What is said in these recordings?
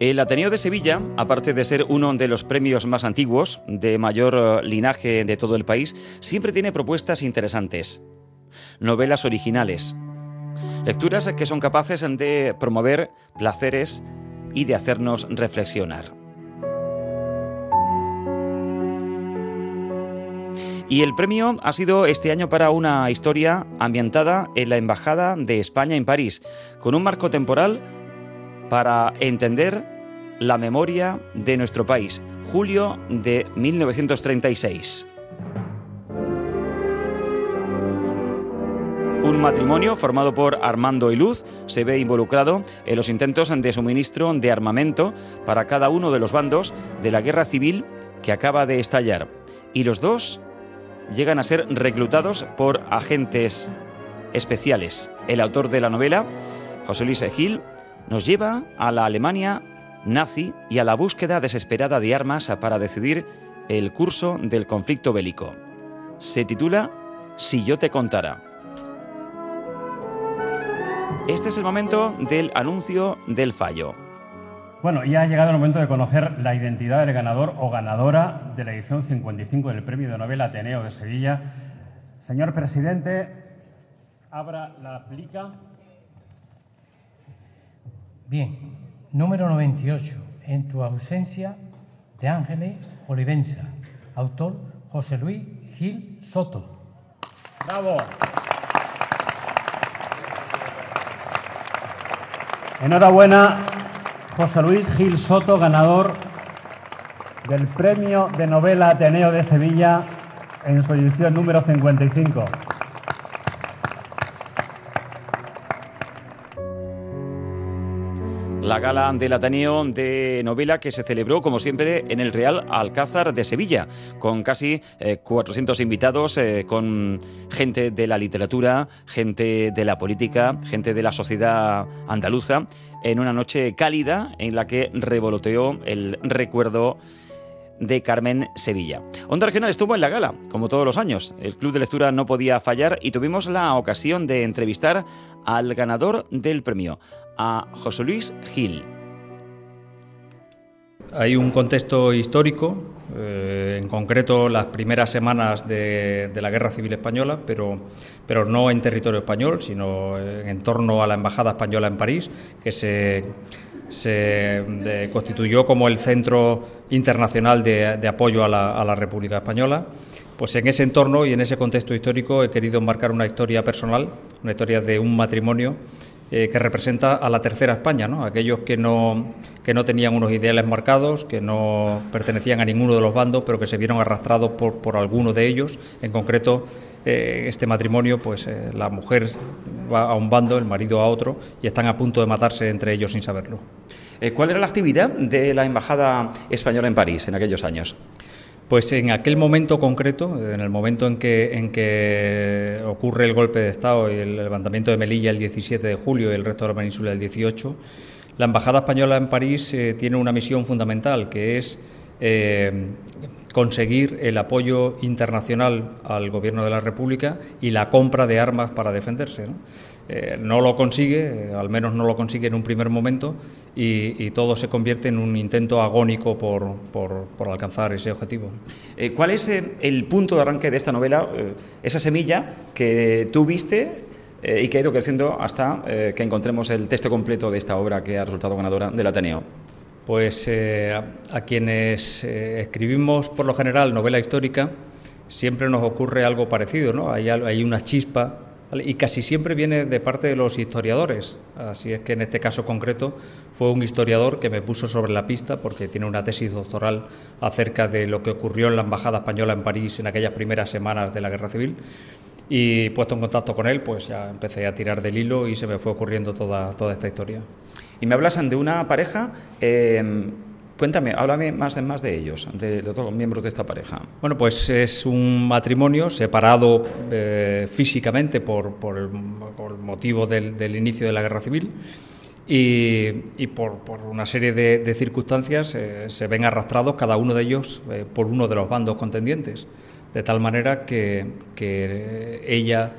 El Ateneo de Sevilla, aparte de ser uno de los premios más antiguos, de mayor eh, linaje de todo el país, siempre tiene propuestas interesantes. Novelas originales. Lecturas que son capaces de promover placeres y de hacernos reflexionar. Y el premio ha sido este año para una historia ambientada en la Embajada de España en París, con un marco temporal para entender la memoria de nuestro país, julio de 1936. Un matrimonio formado por Armando y Luz se ve involucrado en los intentos de suministro de armamento para cada uno de los bandos de la guerra civil que acaba de estallar. Y los dos llegan a ser reclutados por agentes especiales. El autor de la novela, José Luis Gil, nos lleva a la Alemania nazi y a la búsqueda desesperada de armas para decidir el curso del conflicto bélico. Se titula Si yo te contara. Este es el momento del anuncio del fallo. Bueno, ya ha llegado el momento de conocer la identidad del ganador o ganadora de la edición 55 del Premio de Novela Ateneo de Sevilla. Señor presidente, abra la plica. Bien, número 98. En tu ausencia, de Ángeles Olivenza. Autor José Luis Gil Soto. ¡Bravo! Enhorabuena José Luis Gil Soto, ganador del Premio de Novela Ateneo de Sevilla en su edición número 55. La gala del Ateneo de novela que se celebró, como siempre, en el Real Alcázar de Sevilla, con casi 400 eh, invitados, eh, con gente de la literatura, gente de la política, gente de la sociedad andaluza en una noche cálida en la que revoloteó el recuerdo de Carmen Sevilla. Onda Regional estuvo en la gala, como todos los años. El Club de Lectura no podía fallar y tuvimos la ocasión de entrevistar al ganador del premio, a José Luis Gil. Hay un contexto histórico, eh, en concreto las primeras semanas de, la Guerra Civil Española, pero, pero no en territorio español, sino en torno a la Embajada Española en París, que se, se constituyó como el centro internacional de, apoyo a la, República Española. Pues en ese entorno y en ese contexto histórico he querido marcar una historia personal, una historia de un matrimonio eh, que representa a la tercera España, ¿no? aquellos que no, que no tenían unos ideales marcados, que no pertenecían a ninguno de los bandos, pero que se vieron arrastrados por, por alguno de ellos. En concreto, eh, este matrimonio, pues eh, la mujer va a un bando, el marido a otro, y están a punto de matarse entre ellos sin saberlo. ¿Cuál era la actividad de la Embajada Española en París en aquellos años? Pues en aquel momento concreto, en el momento en que, en que ocurre el golpe de Estado y el levantamiento de Melilla el 17 de julio y el resto de la península el 18, la Embajada Española en París eh, tiene una misión fundamental que es eh, conseguir el apoyo internacional al Gobierno de la República y la compra de armas para defenderse. ¿no? Eh, no lo consigue, eh, al menos no lo consigue en un primer momento, y, todo se convierte en un intento agónico por, por, alcanzar ese objetivo. Eh, ¿Cuál es el punto de arranque de esta novela, esa semilla que tú viste y que ha ido creciendo hasta que encontremos el texto completo de esta obra que ha resultado ganadora del Ateneo? Pues a, quienes escribimos por lo general novela histórica, siempre nos ocurre algo parecido, ¿no? Hay, hay una chispa y casi siempre viene de parte de los historiadores. Así es que en este caso concreto fue un historiador que me puso sobre la pista porque tiene una tesis doctoral acerca de lo que ocurrió en la Embajada Española en París en aquellas primeras semanas de la Guerra Civil. Y puesto en contacto con él, pues ya empecé a tirar del hilo y se me fue ocurriendo toda esta historia. Y me hablas de una pareja eh, Cuéntame, háblame más de, más de ellos, de, los dos miembros de esta pareja. Bueno, pues es un matrimonio separado eh, físicamente por, por, el, motivo del, inicio de la guerra civil y, por, una serie de, circunstancias eh, se ven arrastrados cada uno de ellos por uno de los bandos contendientes, de tal manera que, que ella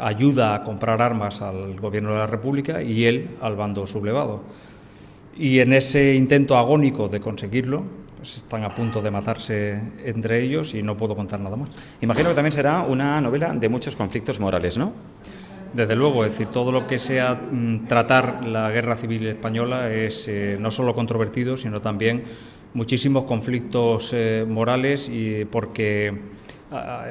ayuda a comprar armas al gobierno de la República y él al bando sublevado. Y en ese intento agónico de conseguirlo, pues están a punto de matarse entre ellos y no puedo contar nada más. Imagino que también será una novela de muchos conflictos morales, ¿no? Desde luego, es decir, todo lo que sea mm, tratar la guerra civil española es eh, no solo controvertido, sino también muchísimos conflictos eh, morales y porque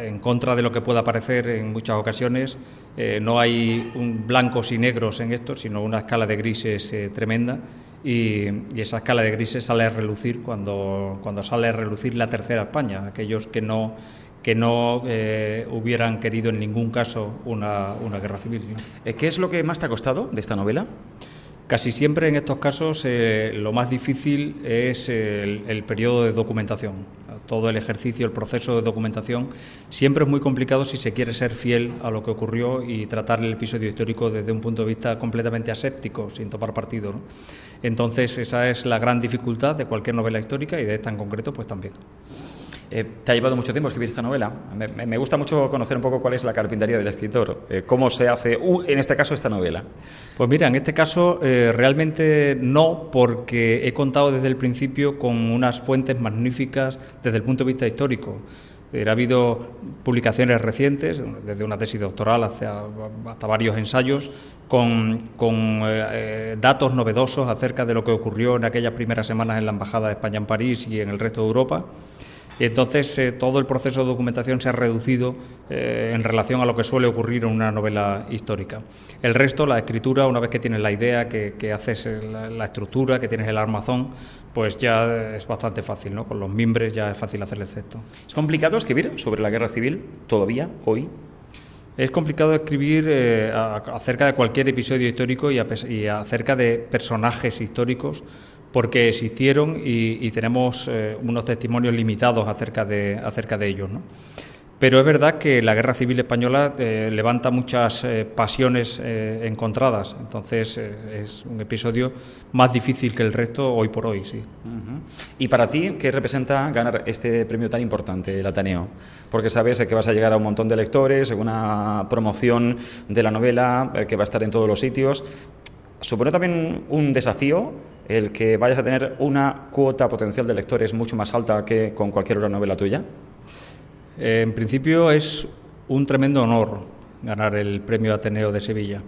en contra de lo que pueda parecer en muchas ocasiones, eh, no hay un blancos y negros en esto, sino una escala de grises tremenda y, esa escala de grises sale a relucir cuando, cuando sale a relucir la tercera España, aquellos que no que no eh, hubieran querido en ningún caso una, guerra civil. Eh, ¿Qué es lo que más te ha costado de esta novela? Casi siempre en estos casos eh, lo más difícil es el, periodo de documentación. Todo el ejercicio, el proceso de documentación, siempre es muy complicado si se quiere ser fiel a lo que ocurrió y tratar el episodio histórico desde un punto de vista completamente aséptico, sin tomar partido. Entonces, esa es la gran dificultad de cualquier novela histórica y de esta en concreto, pues también. Eh, te ha llevado mucho tiempo escribir esta novela. Me, gusta mucho conocer un poco cuál es la carpintería del escritor, eh, cómo se hace, en este caso, esta novela. Pues mira, en este caso eh, realmente no, porque he contado desde el principio con unas fuentes magníficas desde el punto de vista histórico. Ha habido publicaciones recientes, desde una tesis doctoral hasta, hasta varios ensayos, con, con datos novedosos acerca de lo que ocurrió en aquellas primeras semanas en la Embajada de España en París y en el resto de Europa. Y entonces eh, todo el proceso de documentación se ha reducido eh, en relación a lo que suele ocurrir en una novela histórica. El resto, la escritura, una vez que tienes la idea, que, haces la, estructura, que tienes el armazón, pues ya es bastante fácil, ¿no? Con los mimbres ya es fácil hacer el texto. ¿Es complicado escribir sobre la guerra civil todavía, hoy? Es complicado escribir eh, acerca de cualquier episodio histórico y, y acerca de personajes históricos porque existieron y, tenemos eh, unos testimonios limitados acerca de, acerca de ellos. ¿no? Pero es verdad que la guerra civil española eh, levanta muchas eh, pasiones encontradas, entonces es un episodio más difícil que el resto hoy por hoy. Sí. ¿Y para ti qué representa ganar este premio tan importante, el Ateneo? Porque sabes que vas a llegar a un montón de lectores, una promoción de la novela que va a estar en todos los sitios. ¿Supone también un desafío el que vayas a tener una cuota potencial de lectores mucho más alta que con cualquier otra novela tuya? En principio es un tremendo honor ganar el premio Ateneo de Sevilla.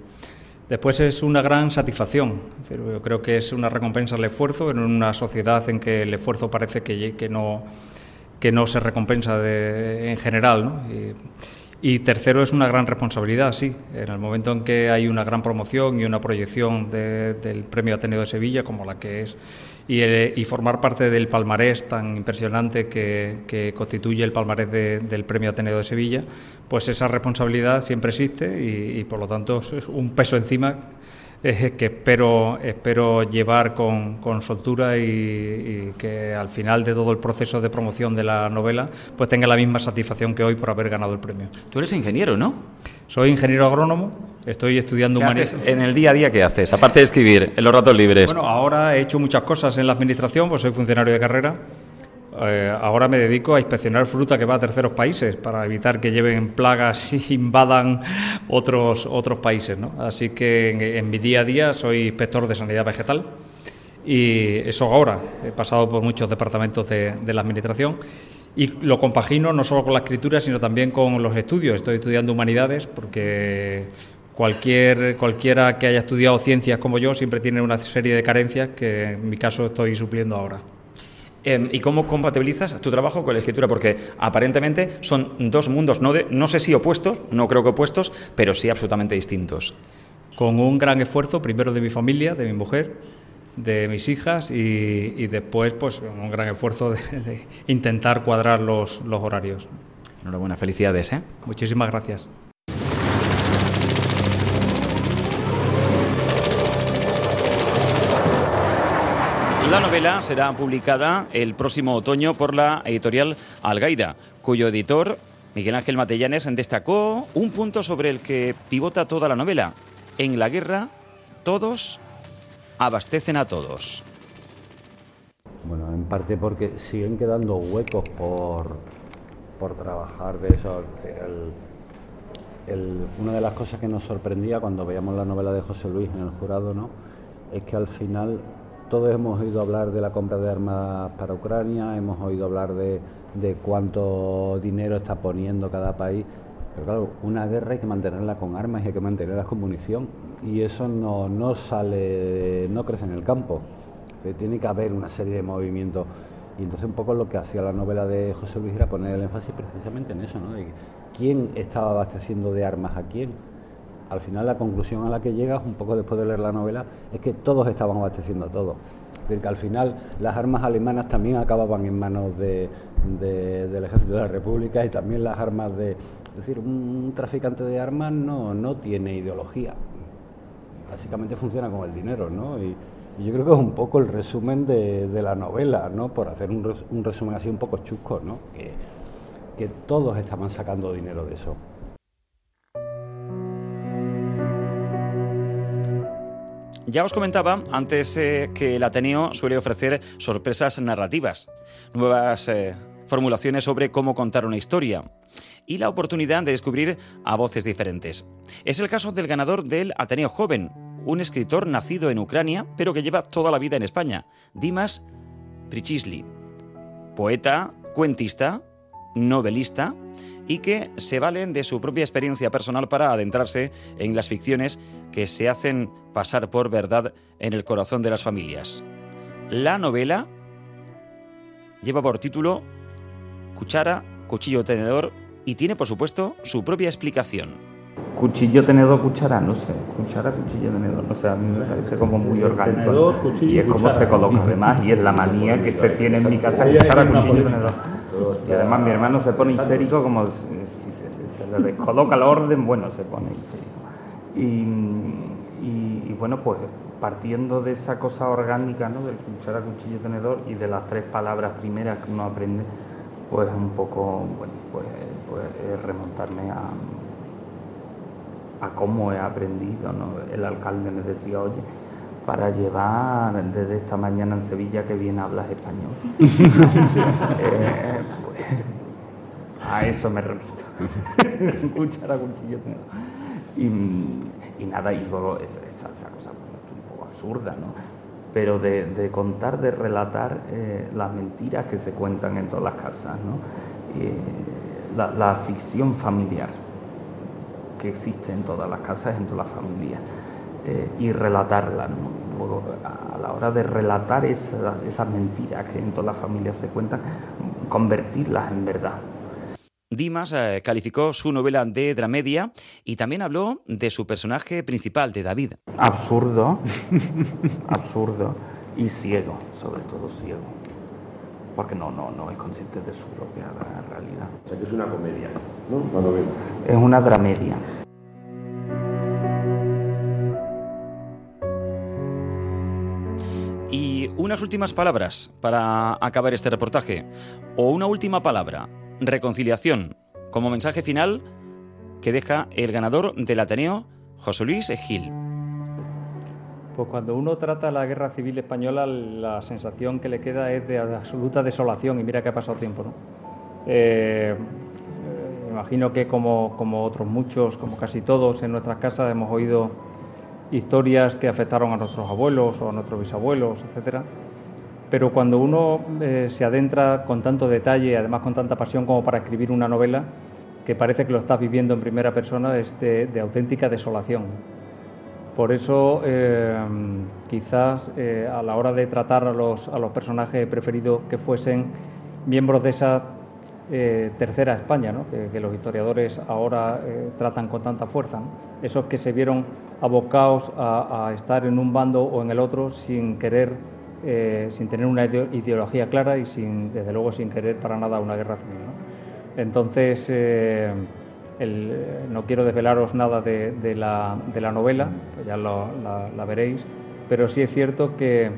Después es una gran satisfacción. Yo creo que es una recompensa al esfuerzo en una sociedad en que el esfuerzo parece que, no, que no se recompensa en general. ¿no? Tercero es una gran responsabilidad, sí. En el momento en que hay una gran promoción y una proyección del Premio Ateneo de Sevilla, como la que es, y, formar parte del palmarés tan impresionante que, constituye el palmarés del Premio Ateneo de Sevilla, pues esa responsabilidad siempre existe y, y por lo tanto es un peso encima que espero, espero llevar con, con soltura y, que al final de todo el proceso de promoción de la novela pues tenga la misma satisfacción que hoy por haber ganado el premio. Tú eres ingeniero, ¿no? Soy ingeniero agrónomo, estoy estudiando humanidades. En el día a día, ¿qué haces? Aparte de escribir, en los ratos libres. Bueno, ahora he hecho muchas cosas en la administración, pues soy funcionario de carrera eh, ahora me dedico a inspeccionar fruta que va a terceros países para evitar que lleven plagas y invadan otros, otros países. ¿no? Así que en, mi día a día soy inspector de sanidad vegetal y eso ahora. He pasado por muchos departamentos de, la Administración y lo compagino no solo con la escritura, sino también con los estudios. Estoy estudiando humanidades porque cualquier, cualquiera que haya estudiado ciencias como yo siempre tiene una serie de carencias que en mi caso estoy supliendo ahora. Em, ¿Y cómo compatibilizas tu trabajo con la escritura? Porque aparentemente son dos mundos, no, no sé si opuestos, no creo que opuestos, pero sí absolutamente distintos. Con un gran esfuerzo, primero de mi familia, de mi mujer, de mis hijas y, después pues un gran esfuerzo de, intentar cuadrar los, los horarios. Enhorabuena, felicidades. ¿eh? Muchísimas gracias. La novela será publicada el próximo otoño por la editorial Algaida, cuyo editor, Miguel Ángel Matellanes, destacó un punto sobre el que pivota toda la novela. En la guerra, todos abastecen a todos. Bueno, en parte porque siguen quedando huecos por, por trabajar de eso. una de las cosas que nos sorprendía cuando veíamos la novela de José Luis en el jurado, ¿no? Es que al final todos hemos oído hablar de la compra de armas para Ucrania, hemos oído hablar de, de cuánto dinero está poniendo cada país. Pero claro, una guerra hay que mantenerla con armas y hay que mantenerla con munición. Y eso no, no sale, no crece en el campo. Tiene que haber una serie de movimientos. Y entonces un poco lo que hacía la novela de José Luis era poner el énfasis precisamente en eso, ¿no? De quién estaba abasteciendo de armas a quién. Al final la conclusión a la que llegas, un poco después de leer la novela, es que todos estaban abasteciendo a todos. Es decir, que al final las armas alemanas también acababan en manos de, del ejército de la República y también las armas de... Es decir, un, traficante de armas no, no tiene ideología. Básicamente funciona con el dinero, ¿no? Y, yo creo que es un poco el resumen de, la novela, ¿no? Por hacer un, un, resumen así un poco chusco, ¿no? Que todos estaban sacando dinero de eso. Ya os comentaba antes eh, que el Ateneo suele ofrecer sorpresas narrativas, nuevas eh, formulaciones sobre cómo contar una historia y la oportunidad de descubrir a voces diferentes. Es el caso del ganador del Ateneo Joven, un escritor nacido en Ucrania pero que lleva toda la vida en España, Dimas Prichisli. Poeta, cuentista, novelista y que se valen de su propia experiencia personal para adentrarse en las ficciones que se hacen pasar por verdad en el corazón de las familias. La novela lleva por título Cuchara, Cuchillo, Tenedor y tiene por supuesto su propia explicación. Cuchillo, tenedor, cuchara, no sé. Cuchara, cuchillo, tenedor. O sea, a mí me parece como muy orgánico. y es como se coloca además, y es la manía que se tiene en mi casa, cuchara, cuchillo, tenedor. Y además mi hermano se pone histérico como si se, le descoloca el orden, bueno, se pone histérico. Y, bueno, pues partiendo de esa cosa orgánica, ¿no? Del cuchara, cuchillo, tenedor y de las tres palabras primeras que uno aprende, pues un poco, bueno, pues, pues remontarme a a cómo he aprendido. El alcalde me decía, oye, para llevar desde esta mañana en Sevilla que bien hablas español. Eh, pues, a eso me repito. Cuchara, cuchillo. Y, y nada, y luego esa, esa, cosa un poco absurda, ¿no? Pero de, contar, de relatar eh, las mentiras que se cuentan en todas las casas, ¿no? Eh, la ficción familiar que existe en todas las casas, en todas las familias, eh, y relatarla. Luego, a la hora de relatar esas mentiras que en todas las familias se cuentan, convertirlas en verdad. Dimas eh, calificó su novela de dramedia y también habló de su personaje principal, de David. Absurdo, absurdo y ciego, sobre todo ciego. Porque no, no, no es consciente de su propia realidad. O sea que es una comedia, ¿no? Es una dramedia. Unas últimas palabras para acabar este reportaje. O una última palabra, reconciliación, como mensaje final que deja el ganador del Ateneo, José Luis Gil. Pues cuando uno trata la guerra civil española, la sensación que le queda es de absoluta desolación, y mira que ha pasado tiempo, ¿no? Eh, imagino que como, como otros muchos, como casi todos en nuestras casas, hemos oído historias que afectaron a nuestros abuelos o a nuestros bisabuelos, etcétera. Pero cuando uno eh, se adentra con tanto detalle, además con tanta pasión como para escribir una novela, que parece que lo estás viviendo en primera persona, es de, auténtica desolación. Por eso, eh, quizás eh, a la hora de tratar a los, a los personajes he preferido que fuesen miembros de esa tercera España, ¿no? que, los historiadores ahora tratan con tanta fuerza. Esos que se vieron abocados a, estar en un bando o en el otro sin querer, eh, sin tener una ideología clara y sin, desde luego sin querer para nada una guerra civil. Entonces, no quiero desvelaros nada de, la, novela, que ya la, veréis, pero sí es cierto que,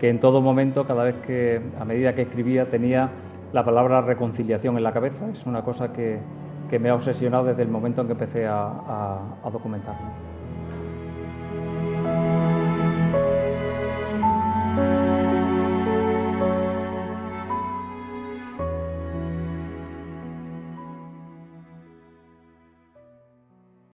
que en todo momento, cada vez que, a medida que escribía, tenía la palabra reconciliación en la cabeza. Es una cosa que, me ha obsesionado desde el momento en que empecé a, a, a documentarme.